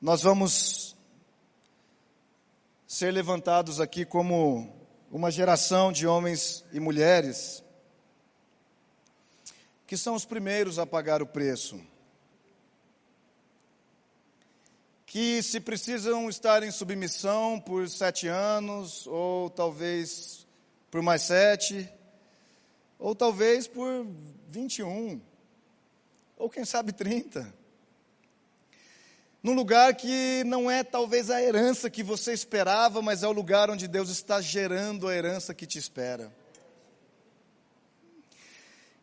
nós vamos ser levantados aqui como uma geração de homens e mulheres que são os primeiros a pagar o preço. Que se precisam estar em submissão por sete anos, ou talvez por mais sete, ou talvez por 21, ou quem sabe 30. Num lugar que não é talvez a herança que você esperava, mas é o lugar onde Deus está gerando a herança que te espera.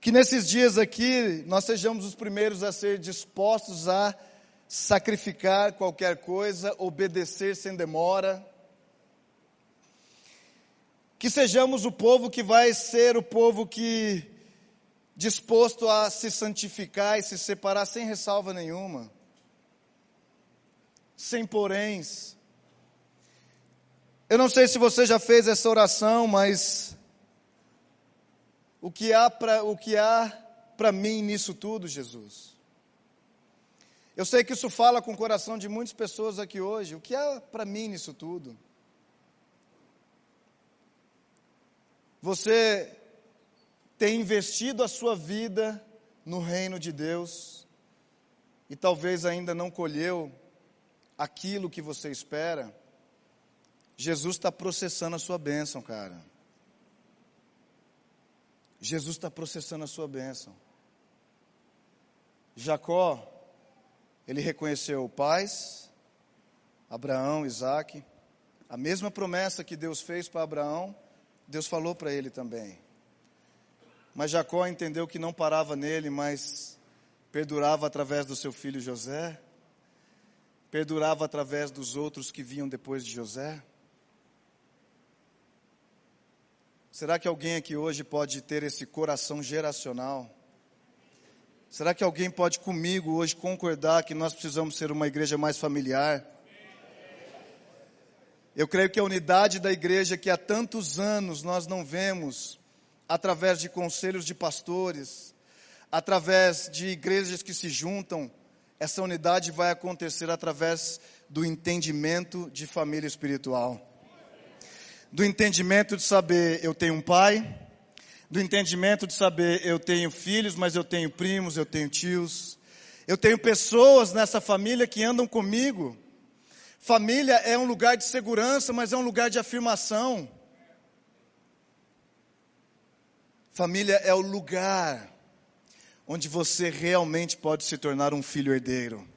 Que nesses dias aqui nós sejamos os primeiros a ser dispostos a sacrificar qualquer coisa, obedecer sem demora. Que sejamos o povo que vai ser o povo que disposto a se santificar e se separar sem ressalva nenhuma. Sem poréns. Eu não sei se você já fez essa oração, mas o que há para o que há para mim nisso tudo, Jesus? Eu sei que isso fala com o coração de muitas pessoas aqui hoje. O que há para mim nisso tudo? Você tem investido a sua vida no reino de Deus e talvez ainda não colheu aquilo que você espera. Jesus está processando a sua bênção, cara. Jesus está processando a sua bênção. Jacó, ele reconheceu pais, Abraão, Isaac, a mesma promessa que Deus fez para Abraão, Deus falou para ele também. Mas Jacó entendeu que não parava nele, mas perdurava através do seu filho José, perdurava através dos outros que vinham depois de José. Será que alguém aqui hoje pode ter esse coração geracional? Será que alguém pode comigo hoje concordar que nós precisamos ser uma igreja mais familiar? Eu creio que a unidade da igreja que há tantos anos nós não vemos, através de conselhos de pastores, através de igrejas que se juntam, essa unidade vai acontecer através do entendimento de família espiritual do entendimento de saber eu tenho um pai, do entendimento de saber eu tenho filhos, mas eu tenho primos, eu tenho tios, eu tenho pessoas nessa família que andam comigo. Família é um lugar de segurança, mas é um lugar de afirmação. Família é o lugar onde você realmente pode se tornar um filho herdeiro.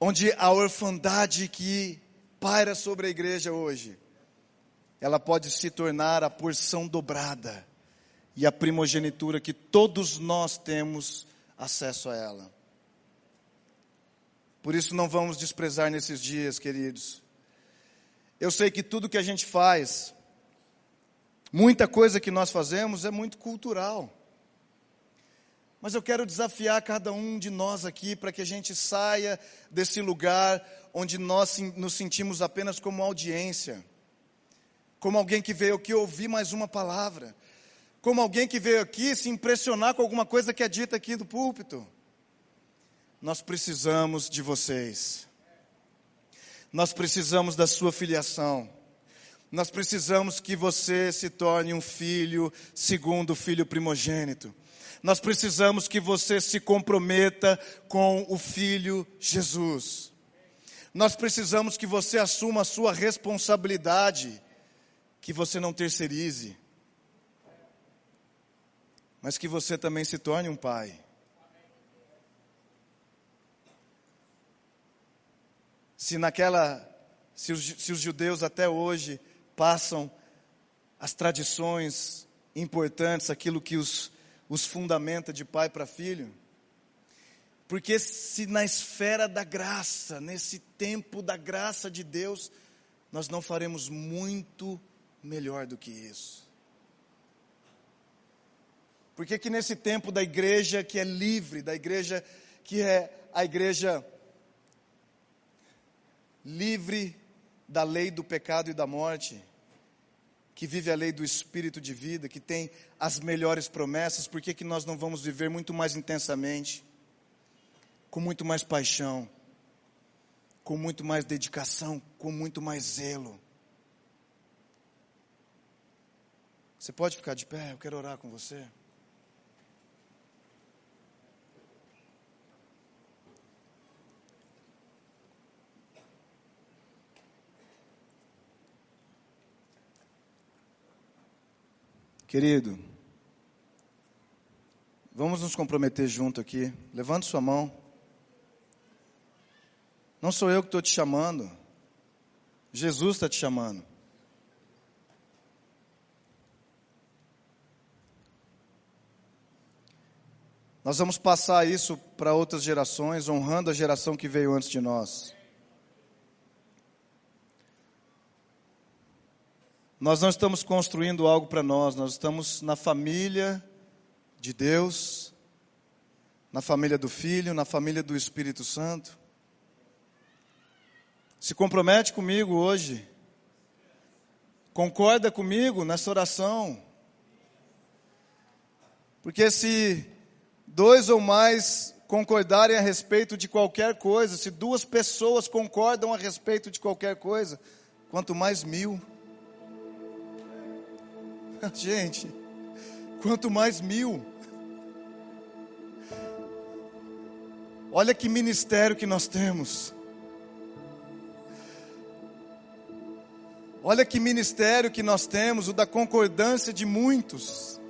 Onde a orfandade que paira sobre a igreja hoje, ela pode se tornar a porção dobrada e a primogenitura que todos nós temos acesso a ela. Por isso não vamos desprezar nesses dias, queridos. Eu sei que tudo que a gente faz, muita coisa que nós fazemos é muito cultural. Mas eu quero desafiar cada um de nós aqui para que a gente saia desse lugar onde nós nos sentimos apenas como audiência, como alguém que veio aqui ouvir mais uma palavra, como alguém que veio aqui se impressionar com alguma coisa que é dita aqui do púlpito. Nós precisamos de vocês. Nós precisamos da sua filiação. Nós precisamos que você se torne um filho segundo o filho primogênito. Nós precisamos que você se comprometa com o filho Jesus. Nós precisamos que você assuma a sua responsabilidade, que você não terceirize, mas que você também se torne um pai. Se naquela se os, se os, judeus até hoje passam as tradições importantes, aquilo que os, os fundamenta de pai para filho. Porque se na esfera da graça, nesse tempo da graça de Deus, nós não faremos muito melhor do que isso. Porque que nesse tempo da igreja que é livre, da igreja que é a igreja livre da lei do pecado e da morte, que vive a lei do espírito de vida, que tem as melhores promessas, por que, que nós não vamos viver muito mais intensamente, com muito mais paixão, com muito mais dedicação, com muito mais zelo? Você pode ficar de pé, eu quero orar com você. Querido, vamos nos comprometer junto aqui. Levante sua mão. Não sou eu que estou te chamando. Jesus está te chamando. Nós vamos passar isso para outras gerações, honrando a geração que veio antes de nós. Nós não estamos construindo algo para nós, nós estamos na família de Deus, na família do Filho, na família do Espírito Santo. Se compromete comigo hoje, concorda comigo nessa oração, porque se dois ou mais concordarem a respeito de qualquer coisa, se duas pessoas concordam a respeito de qualquer coisa, quanto mais mil. [laughs] Gente, quanto mais mil. Olha que ministério que nós temos. Olha que ministério que nós temos, o da concordância de muitos.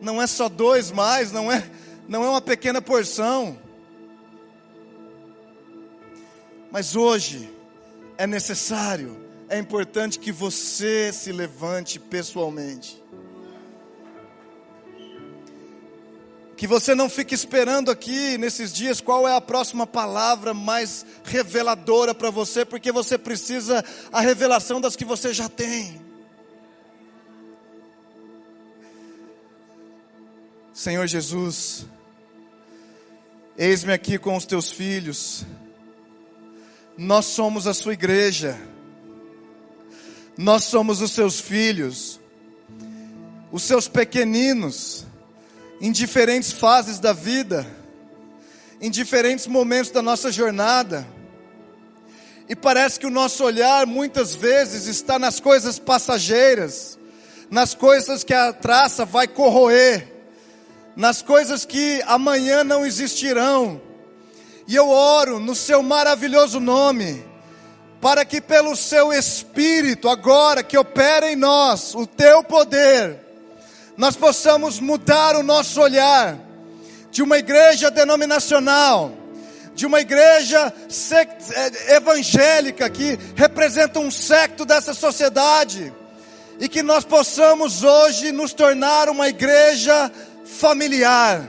Não é só dois mais, não é, não é uma pequena porção. Mas hoje é necessário é importante que você se levante pessoalmente. Que você não fique esperando aqui nesses dias qual é a próxima palavra mais reveladora para você, porque você precisa a revelação das que você já tem. Senhor Jesus, eis-me aqui com os teus filhos, nós somos a sua igreja, nós somos os seus filhos, os seus pequeninos, em diferentes fases da vida, em diferentes momentos da nossa jornada. E parece que o nosso olhar muitas vezes está nas coisas passageiras, nas coisas que a traça vai corroer, nas coisas que amanhã não existirão. E eu oro no seu maravilhoso nome para que pelo seu Espírito, agora que opera em nós, o teu poder, nós possamos mudar o nosso olhar de uma igreja denominacional, de uma igreja eh, evangélica que representa um secto dessa sociedade, e que nós possamos hoje nos tornar uma igreja familiar.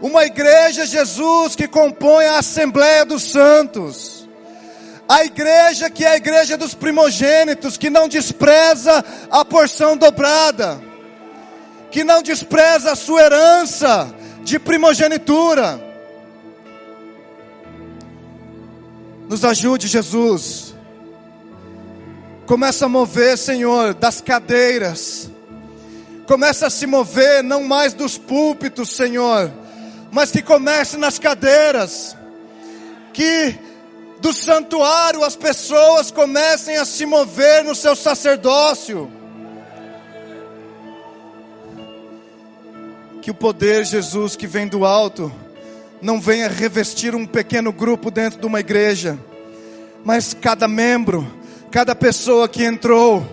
Uma igreja, Jesus, que compõe a Assembleia dos Santos a igreja que é a igreja dos primogênitos, que não despreza a porção dobrada, que não despreza a sua herança de primogenitura. Nos ajude, Jesus. Começa a mover, Senhor, das cadeiras. Começa a se mover não mais dos púlpitos, Senhor, mas que comece nas cadeiras. Que do santuário as pessoas comecem a se mover no seu sacerdócio. Que o poder, Jesus, que vem do alto, não venha revestir um pequeno grupo dentro de uma igreja, mas cada membro, cada pessoa que entrou,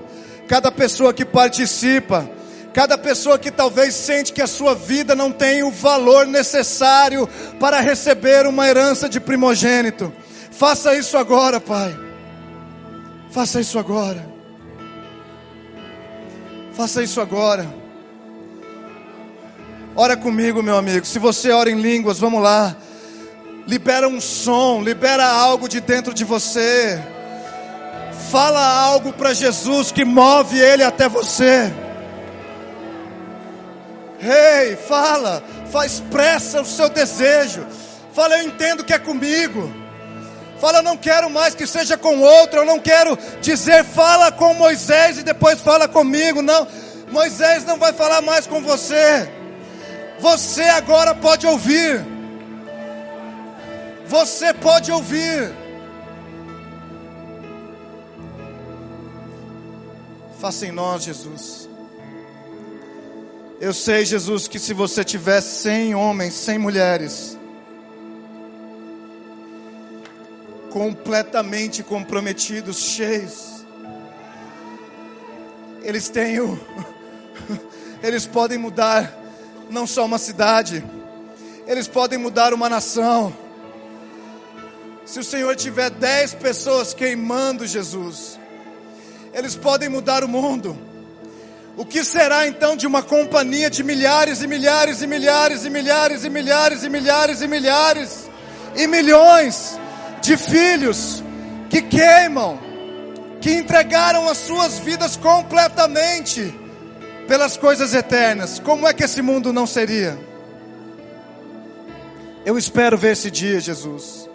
cada pessoa que participa, cada pessoa que talvez sente que a sua vida não tem o valor necessário para receber uma herança de primogênito Faça isso agora, Pai. Faça isso agora. Faça isso agora. Ora comigo, meu amigo. Se você ora em línguas, vamos lá. Libera um som, libera algo de dentro de você. Fala algo para Jesus que move ele até você. Ei, fala, faz expressa o seu desejo. Fala, eu entendo que é comigo. Fala, eu não quero mais que seja com outro. Eu não quero dizer, fala com Moisés e depois fala comigo. Não, Moisés não vai falar mais com você. Você agora pode ouvir. Você pode ouvir. Faça em nós, Jesus. Eu sei, Jesus, que se você tiver cem homens, cem mulheres, completamente comprometidos, cheios, eles têm o, [laughs] eles podem mudar não só uma cidade, eles podem mudar uma nação. Se o Senhor tiver dez pessoas queimando Jesus, eles podem mudar o mundo. O que será então de uma companhia de milhares e milhares e milhares e milhares e milhares e milhares e milhares e milhões de filhos que queimam, que entregaram as suas vidas completamente pelas coisas eternas? Como é que esse mundo não seria? Eu espero ver esse dia, Jesus.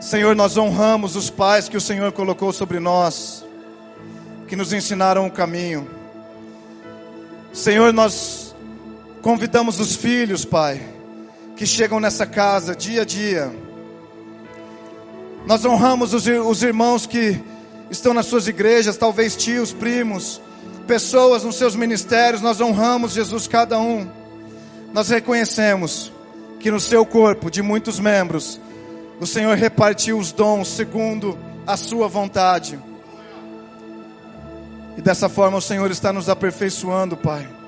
Senhor, nós honramos os pais que o Senhor colocou sobre nós, que nos ensinaram o caminho. Senhor, nós convidamos os filhos, Pai, que chegam nessa casa dia a dia. Nós honramos os, os irmãos que estão nas suas igrejas, talvez tios, primos, pessoas nos seus ministérios. Nós honramos Jesus cada um. Nós reconhecemos que no seu corpo, de muitos membros, o Senhor repartiu os dons segundo a sua vontade. E dessa forma o Senhor está nos aperfeiçoando, Pai.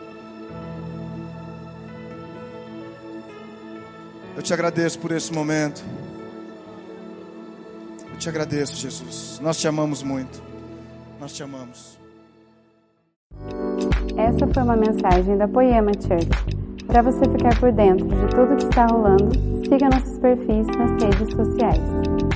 Eu te agradeço por esse momento. Eu te agradeço, Jesus. Nós te amamos muito. Nós te amamos. Essa foi uma mensagem da Poema Church. Para você ficar por dentro de tudo que está rolando, siga nossos perfis nas redes sociais.